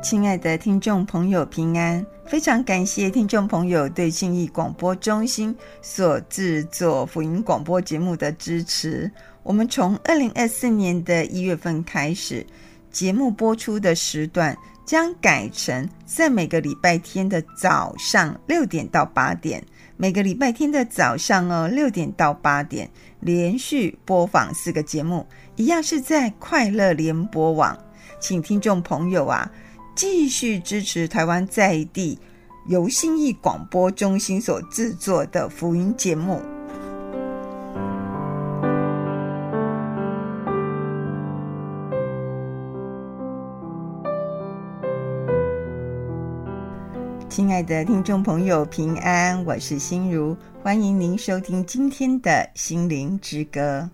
亲爱的听众朋友，平安！非常感谢听众朋友对信义广播中心所制作福音广播节目的支持。我们从二零二四年的一月份开始，节目播出的时段将改成在每个礼拜天的早上六点到八点，每个礼拜天的早上哦六点到八点，连续播放四个节目，一样是在快乐联播网，请听众朋友啊。继续支持台湾在地由新义广播中心所制作的福音节目。亲爱的听众朋友，平安，我是心如，欢迎您收听今天的心灵之歌。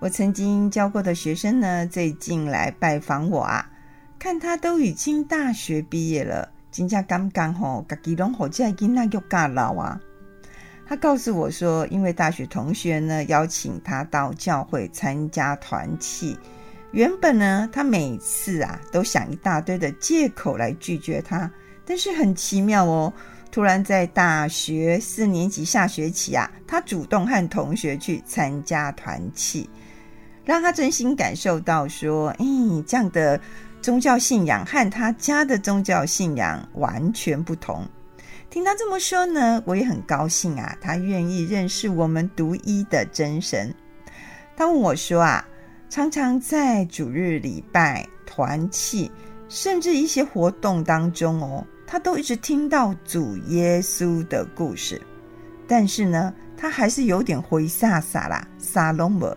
我曾经教过的学生呢，最近来拜访我啊。看他都已经大学毕业了，真正刚刚吼，自己拢好在囡仔又嫁老啊。他告诉我说，因为大学同学呢邀请他到教会参加团契，原本呢他每次啊都想一大堆的借口来拒绝他，但是很奇妙哦，突然在大学四年级下学期啊，他主动和同学去参加团契，让他真心感受到说，哎，这样的。宗教信仰和他家的宗教信仰完全不同。听他这么说呢，我也很高兴啊。他愿意认识我们独一的真神。他问我说啊，常常在主日礼拜、团契，甚至一些活动当中哦，他都一直听到主耶稣的故事。但是呢，他还是有点灰煞煞啦，撒龙不。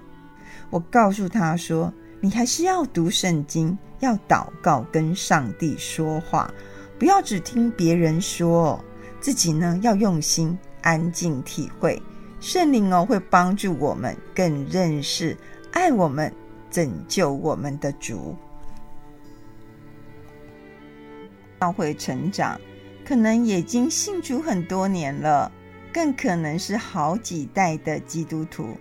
我告诉他说，你还是要读圣经。要祷告，跟上帝说话，不要只听别人说，自己呢要用心安静体会。圣灵哦会帮助我们更认识爱我们、拯救我们的主。教会成长，可能已经信主很多年了，更可能是好几代的基督徒。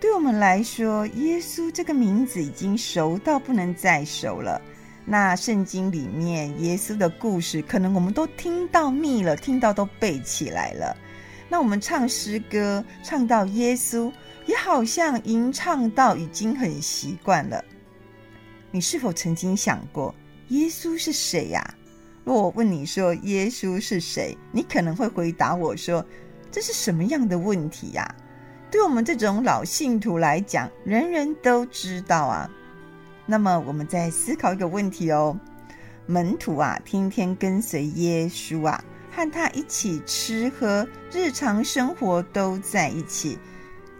对我们来说，耶稣这个名字已经熟到不能再熟了。那圣经里面耶稣的故事，可能我们都听到腻了，听到都背起来了。那我们唱诗歌，唱到耶稣，也好像吟唱到已经很习惯了。你是否曾经想过，耶稣是谁呀？若我问你说耶稣是谁，你可能会回答我说：“这是什么样的问题呀？”对我们这种老信徒来讲，人人都知道啊。那么，我们再思考一个问题哦：门徒啊，天天跟随耶稣啊，和他一起吃喝，日常生活都在一起，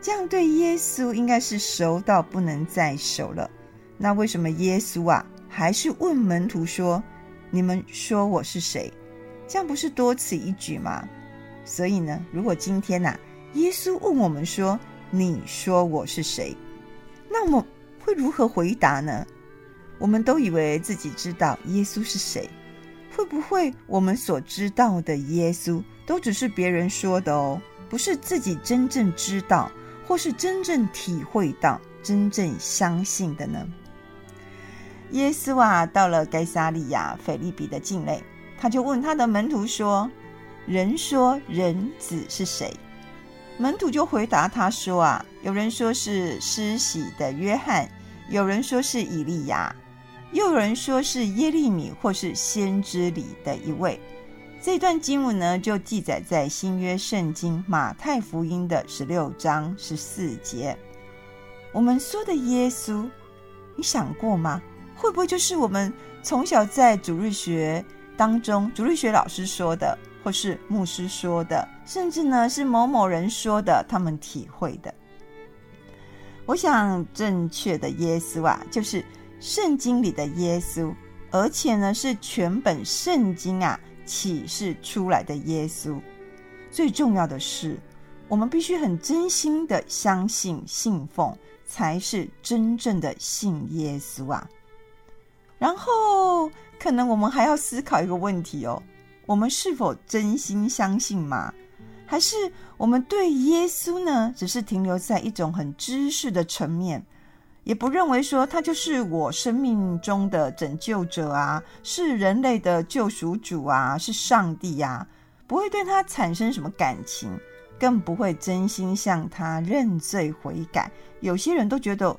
这样对耶稣应该是熟到不能再熟了。那为什么耶稣啊，还是问门徒说：“你们说我是谁？”这样不是多此一举吗？所以呢，如果今天呐、啊，耶稣问我们说：“你说我是谁？”那我会如何回答呢？我们都以为自己知道耶稣是谁，会不会我们所知道的耶稣都只是别人说的哦，不是自己真正知道，或是真正体会到、真正相信的呢？耶稣啊，到了该撒利亚腓立比的境内，他就问他的门徒说：“人说人子是谁？”门徒就回答他说：“啊，有人说是施洗的约翰，有人说是以利亚，又有人说是耶利米或是先知里的一位。”这段经文呢，就记载在新约圣经马太福音的十六章十四节。我们说的耶稣，你想过吗？会不会就是我们从小在主日学当中，主日学老师说的？或是牧师说的，甚至呢是某某人说的，他们体会的。我想正确的耶稣啊，就是圣经里的耶稣，而且呢是全本圣经啊启示出来的耶稣。最重要的是，我们必须很真心的相信、信奉，才是真正的信耶稣啊。然后，可能我们还要思考一个问题哦。我们是否真心相信吗？还是我们对耶稣呢，只是停留在一种很知识的层面，也不认为说他就是我生命中的拯救者啊，是人类的救赎主啊，是上帝呀，不会对他产生什么感情，更不会真心向他认罪悔改。有些人都觉得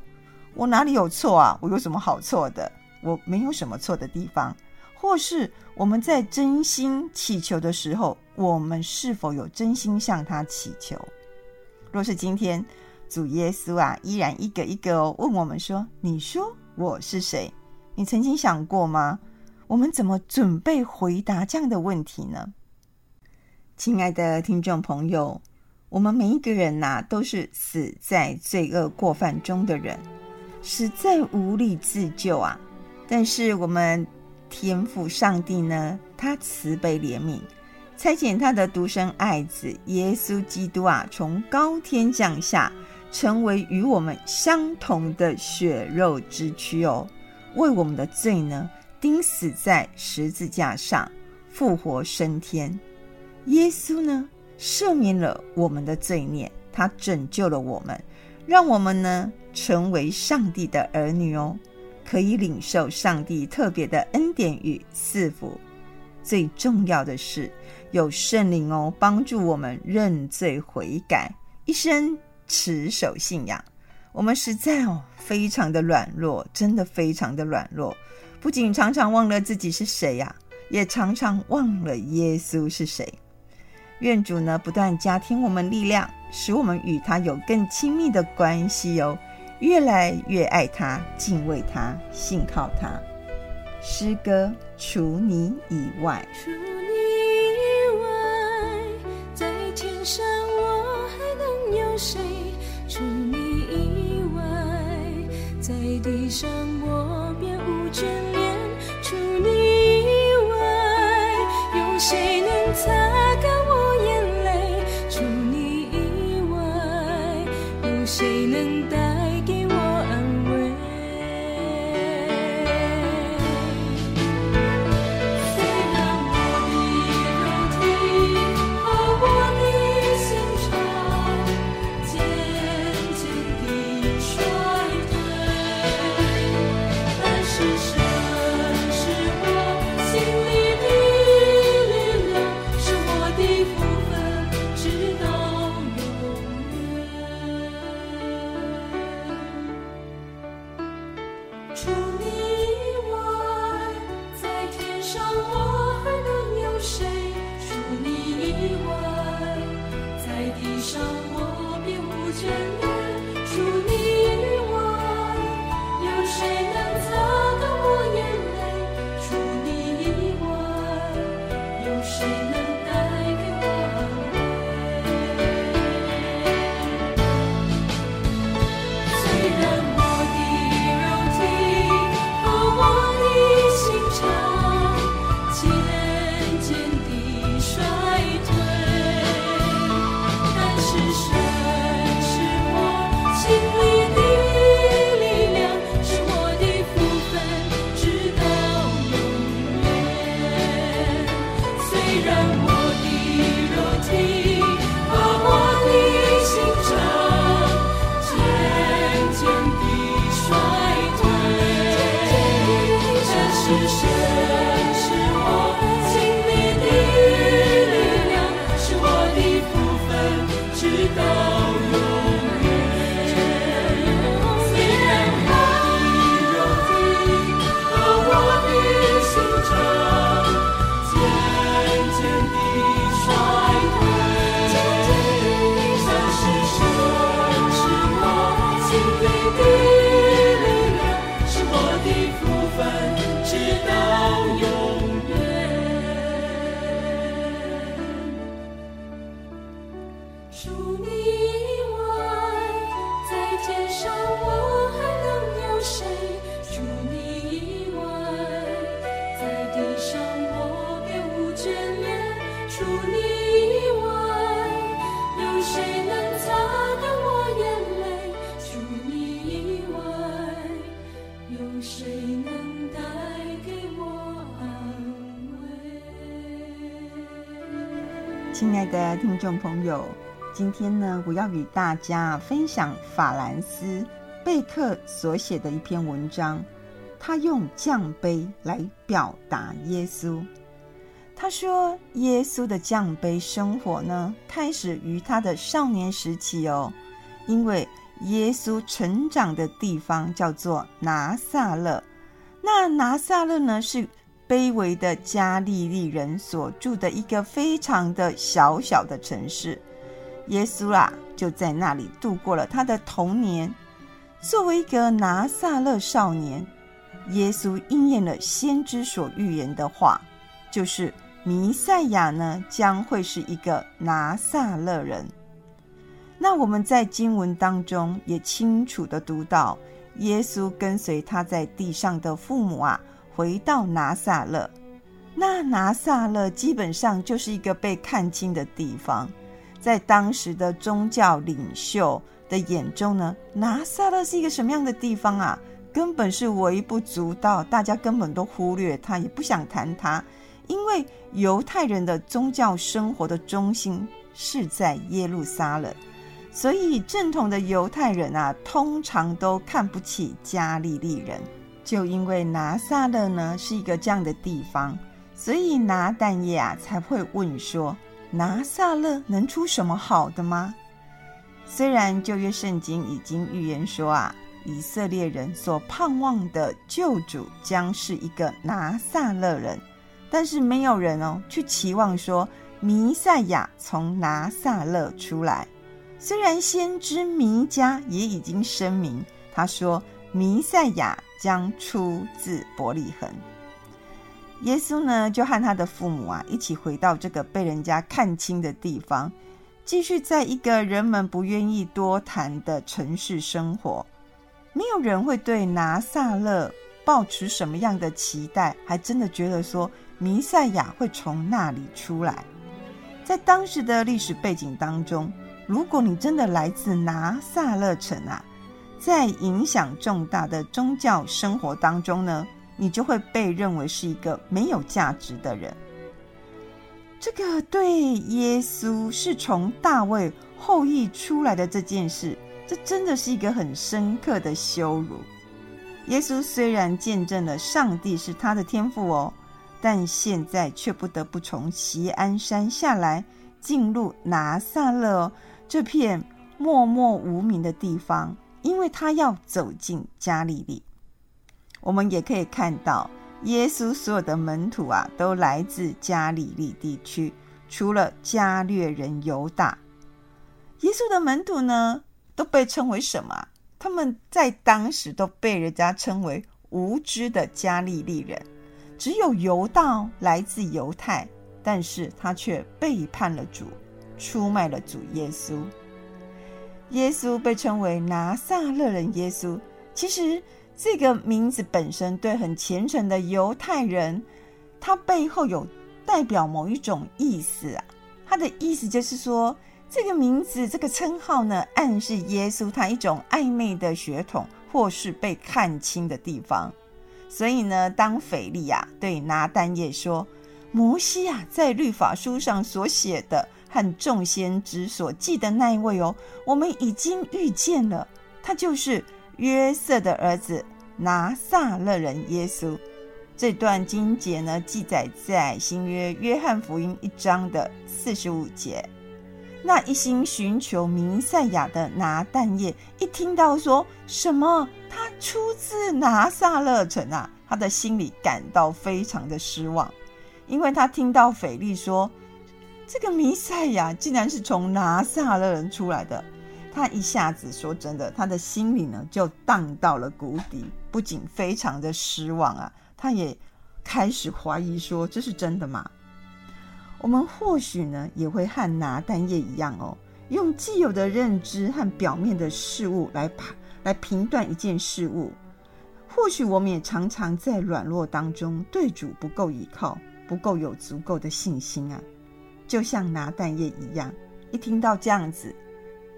我哪里有错啊？我有什么好错的？我没有什么错的地方。或是我们在真心祈求的时候，我们是否有真心向他祈求？若是今天主耶稣啊，依然一个一个哦问我们说：“你说我是谁？”你曾经想过吗？我们怎么准备回答这样的问题呢？亲爱的听众朋友，我们每一个人呐、都是死在罪恶过犯中的人，实在无力自救啊！但是我们。天父上帝呢，他慈悲怜悯，差遣他的独生爱子耶稣基督啊，从高天降下，成为与我们相同的血肉之躯哦，为我们的罪呢，钉死在十字架上，复活升天。耶稣呢，赦免了我们的罪孽，他拯救了我们，让我们呢，成为上帝的儿女哦。可以领受上帝特别的恩典与赐福，最重要的是有圣灵哦，帮助我们认罪悔改，一生持守信仰。我们实在哦，非常的软弱，真的非常的软弱，不仅常常忘了自己是谁呀，也常常忘了耶稣是谁。愿主呢，不断加添我们力量，使我们与他有更亲密的关系哦。越来越爱他，敬畏他，信靠他。诗歌，除你以外，除你以外，在天上我还能有谁？除你以外，在地上除你以外在天上我还能有谁？的听众朋友，今天呢，我要与大家分享法兰斯贝克所写的一篇文章，他用奖杯来表达耶稣。他说，耶稣的奖杯生活呢，开始于他的少年时期哦，因为耶稣成长的地方叫做拿撒勒。那拿撒勒呢，是卑微的加利利人所住的一个非常的小小的城市。耶稣啊，就在那里度过了他的童年。作为一个拿撒勒少年，耶稣应验了先知所预言的话，就是。弥赛亚呢，将会是一个拿撒勒人。那我们在经文当中也清楚的读到，耶稣跟随他在地上的父母啊，回到拿撒勒。那拿撒勒基本上就是一个被看轻的地方，在当时的宗教领袖的眼中呢，拿撒勒是一个什么样的地方啊？根本是微不足道，大家根本都忽略他，也不想谈他。因为犹太人的宗教生活的中心是在耶路撒冷，所以正统的犹太人啊，通常都看不起加利利人。就因为拿撒勒呢是一个这样的地方，所以拿但业啊才会问说：拿撒勒能出什么好的吗？虽然旧约圣经已经预言说啊，以色列人所盼望的救主将是一个拿撒勒人。但是没有人哦去期望说弥赛亚从拿撒勒出来。虽然先知弥迦也已经声明，他说弥赛亚将出自伯利恒。耶稣呢就和他的父母啊一起回到这个被人家看轻的地方，继续在一个人们不愿意多谈的城市生活。没有人会对拿撒勒抱持什么样的期待，还真的觉得说。弥赛亚会从那里出来。在当时的历史背景当中，如果你真的来自拿撒勒城啊，在影响重大的宗教生活当中呢，你就会被认为是一个没有价值的人。这个对耶稣是从大卫后裔出来的这件事，这真的是一个很深刻的羞辱。耶稣虽然见证了上帝是他的天父哦。但现在却不得不从锡安山下来，进入拿撒勒这片默默无名的地方，因为他要走进加利利。我们也可以看到，耶稣所有的门徒啊，都来自加利利地区，除了加略人犹大。耶稣的门徒呢，都被称为什么？他们在当时都被人家称为无知的加利利人。只有犹大来自犹太，但是他却背叛了主，出卖了主耶稣。耶稣被称为拿撒勒人耶稣，其实这个名字本身对很虔诚的犹太人，它背后有代表某一种意思啊。它的意思就是说，这个名字这个称号呢，暗示耶稣他一种暧昧的血统，或是被看清的地方。所以呢，当腓力啊对拿但业说：“摩西啊，在律法书上所写的和众先知所记的那一位哦，我们已经遇见了，他就是约瑟的儿子拿撒勒人耶稣。”这段经节呢，记载在新约约翰福音一章的四十五节。那一心寻求弥赛亚的拿但业一听到说什么他出自拿撒勒城啊，他的心里感到非常的失望，因为他听到腓力说这个弥赛亚竟然是从拿撒勒人出来的，他一下子说真的，他的心里呢就荡到了谷底，不仅非常的失望啊，他也开始怀疑说这是真的吗？我们或许呢也会和拿但业一样哦，用既有的认知和表面的事物来判来评断一件事物。或许我们也常常在软弱当中对主不够依靠，不够有足够的信心啊。就像拿蛋液一样，一听到这样子，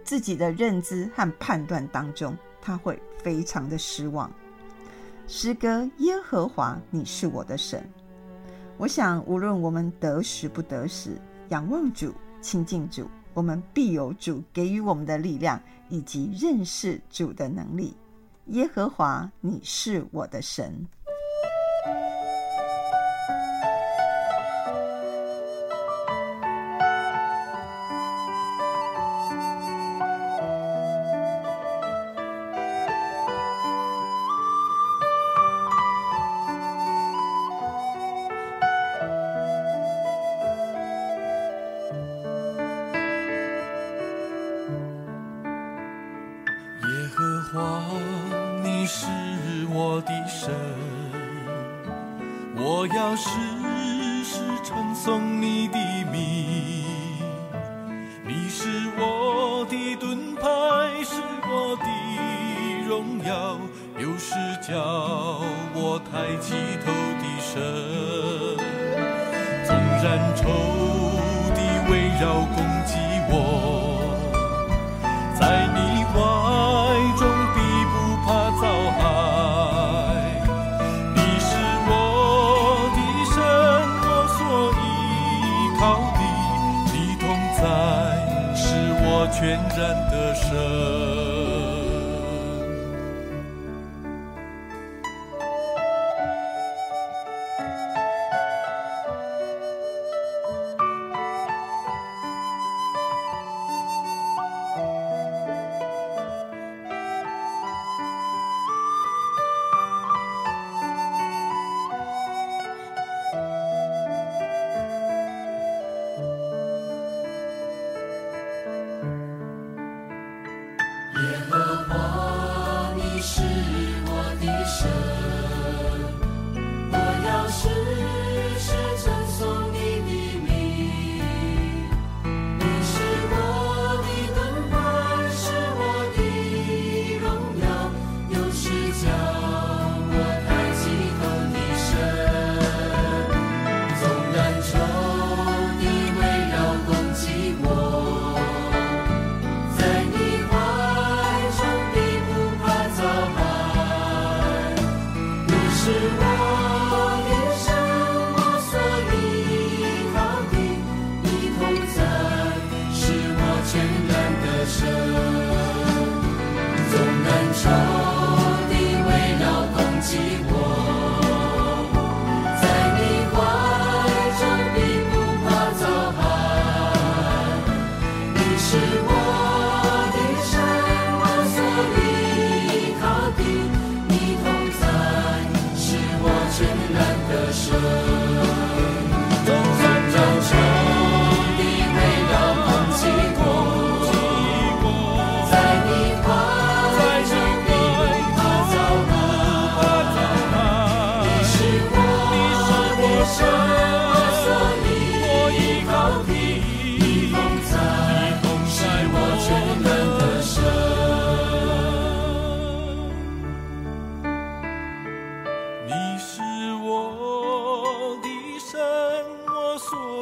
自己的认知和判断当中，他会非常的失望。诗歌耶和华，你是我的神。我想，无论我们得时不得时，仰望主、亲近主，我们必有主给予我们的力量，以及认识主的能力。耶和华，你是我的神。我的荣耀，有时叫我抬起头的神，纵然仇敌围绕攻击我。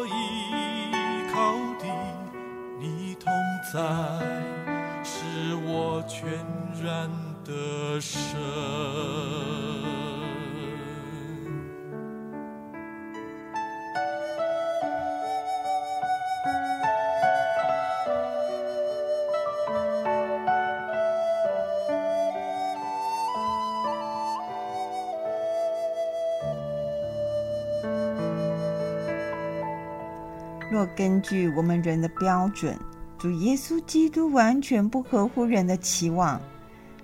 依靠的你同在是我全然的身根据我们人的标准，主耶稣基督完全不合乎人的期望。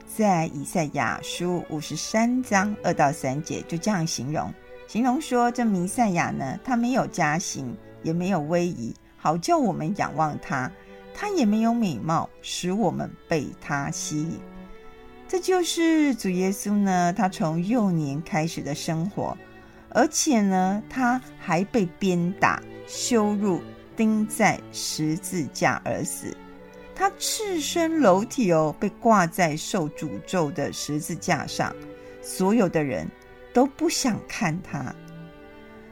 在以赛亚书五十三章二到三节就这样形容：形容说，这弥赛亚呢，他没有佳形，也没有威仪，好叫我们仰望他；他也没有美貌，使我们被他吸引。这就是主耶稣呢，他从幼年开始的生活，而且呢，他还被鞭打。羞辱，钉在十字架而死。他赤身裸体哦，被挂在受诅咒的十字架上。所有的人都不想看他。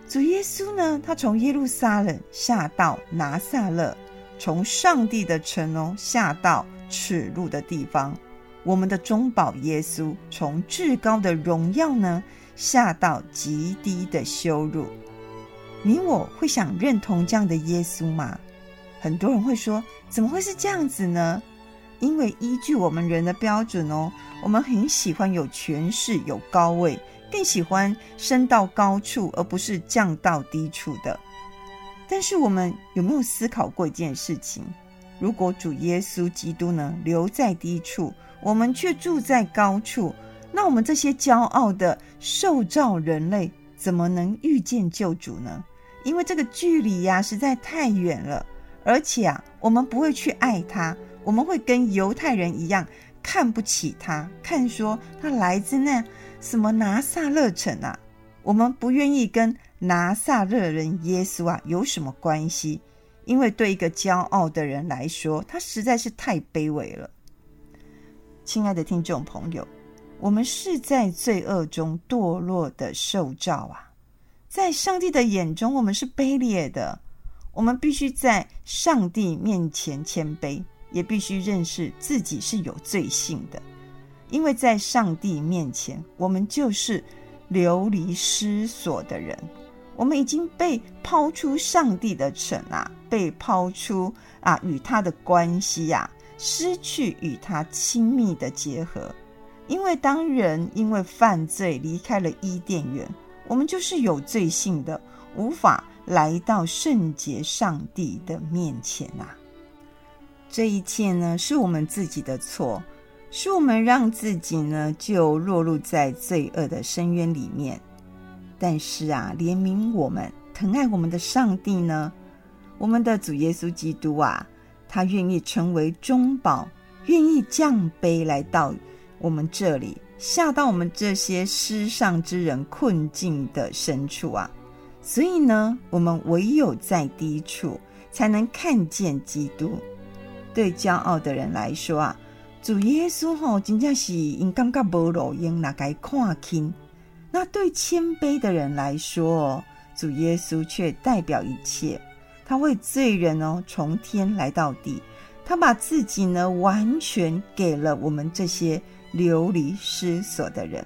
主耶稣呢，他从耶路撒冷下到拿撒勒，从上帝的城哦下到耻辱的地方。我们的中保耶稣从至高的荣耀呢下到极低的羞辱。你我会想认同这样的耶稣吗？很多人会说：“怎么会是这样子呢？”因为依据我们人的标准哦，我们很喜欢有权势、有高位，更喜欢升到高处，而不是降到低处的。但是我们有没有思考过一件事情？如果主耶稣基督呢，留在低处，我们却住在高处，那我们这些骄傲的受造人类，怎么能遇见救主呢？因为这个距离呀，实在太远了，而且啊，我们不会去爱他。我们会跟犹太人一样看不起他，看说他来自那什么拿撒勒城啊，我们不愿意跟拿撒勒人耶稣啊有什么关系，因为对一个骄傲的人来说，他实在是太卑微了。亲爱的听众朋友，我们是在罪恶中堕落的受造啊，在上帝的眼中，我们是卑劣的，我们必须在上帝面前谦卑。也必须认识自己是有罪性的，因为在上帝面前，我们就是流离失所的人。我们已经被抛出上帝的城啊，被抛出啊，与他的关系呀、啊，失去与他亲密的结合。因为当人因为犯罪离开了伊甸园，我们就是有罪性的，无法来到圣洁上帝的面前啊。这一切呢，是我们自己的错，是我们让自己呢就落入在罪恶的深渊里面。但是啊，怜悯我们、疼爱我们的上帝呢，我们的主耶稣基督啊，他愿意成为中保，愿意降卑来到我们这里，下到我们这些失上之人困境的深处啊。所以呢，我们唯有在低处，才能看见基督。对骄傲的人来说啊，主耶稣吼真正是因感觉无路用，哪该看清。那对谦卑的人来说哦，主耶稣却代表一切。他为罪人哦从天来到地，他把自己呢完全给了我们这些流离失所的人。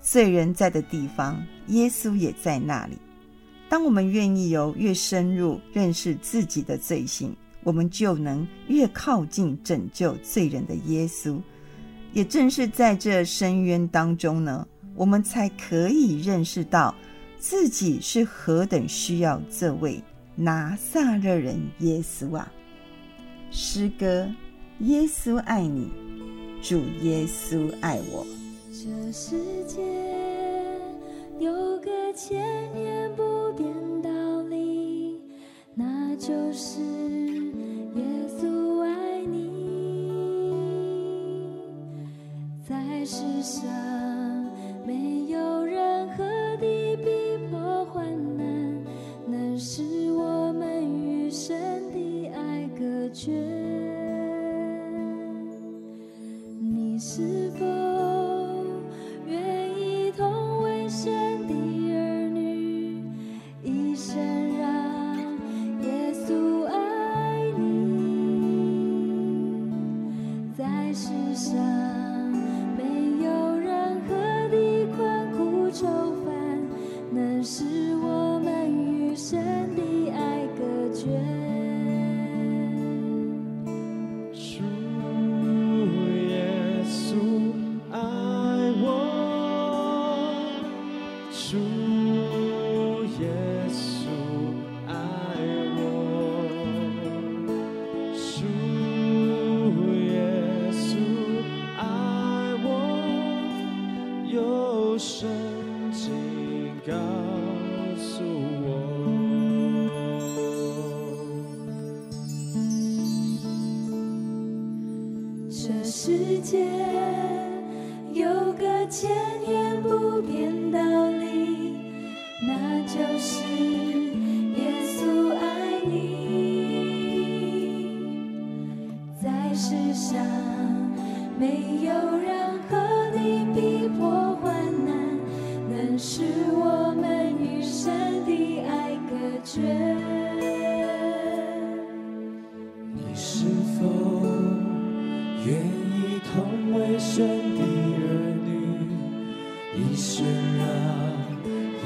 罪人在的地方，耶稣也在那里。当我们愿意有越深入认识自己的罪性。我们就能越靠近拯救罪人的耶稣，也正是在这深渊当中呢，我们才可以认识到自己是何等需要这位拿撒勒人耶稣啊！诗歌，耶稣爱你，主耶稣爱我。这世界有个千你是否愿意同为神的儿女，一生让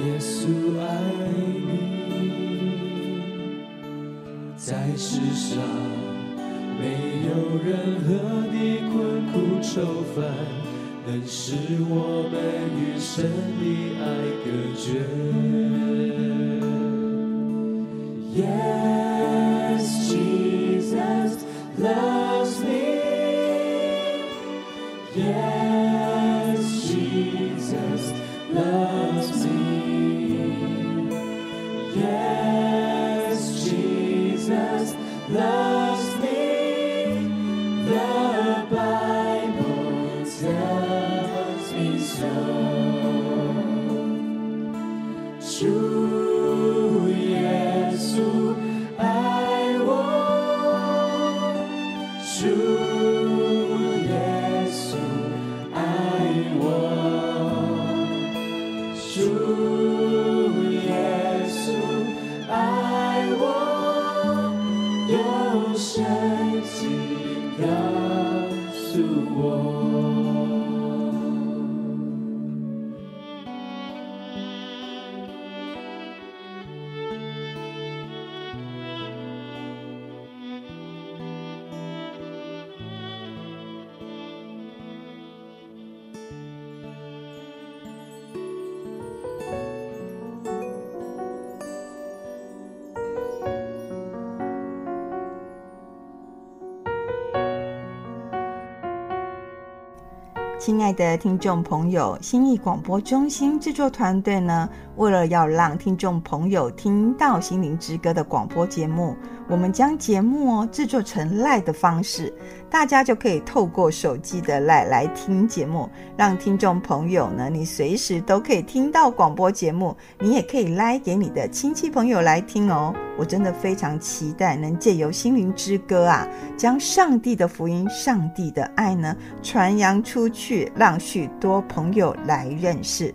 耶稣爱你，在世上没有任何的困苦愁烦能使我们与神的爱隔绝。Yes, Jesus loves me. Yes, Jesus loves 亲爱的听众朋友，心意广播中心制作团队呢，为了要让听众朋友听到《心灵之歌》的广播节目，我们将节目哦制作成 LINE 的方式，大家就可以透过手机的 LINE 来听节目，让听众朋友呢，你随时都可以听到广播节目，你也可以 LINE 给你的亲戚朋友来听哦。我真的非常期待能借由《心灵之歌》啊，将上帝的福音、上帝的爱呢传扬出去，让许多朋友来认识。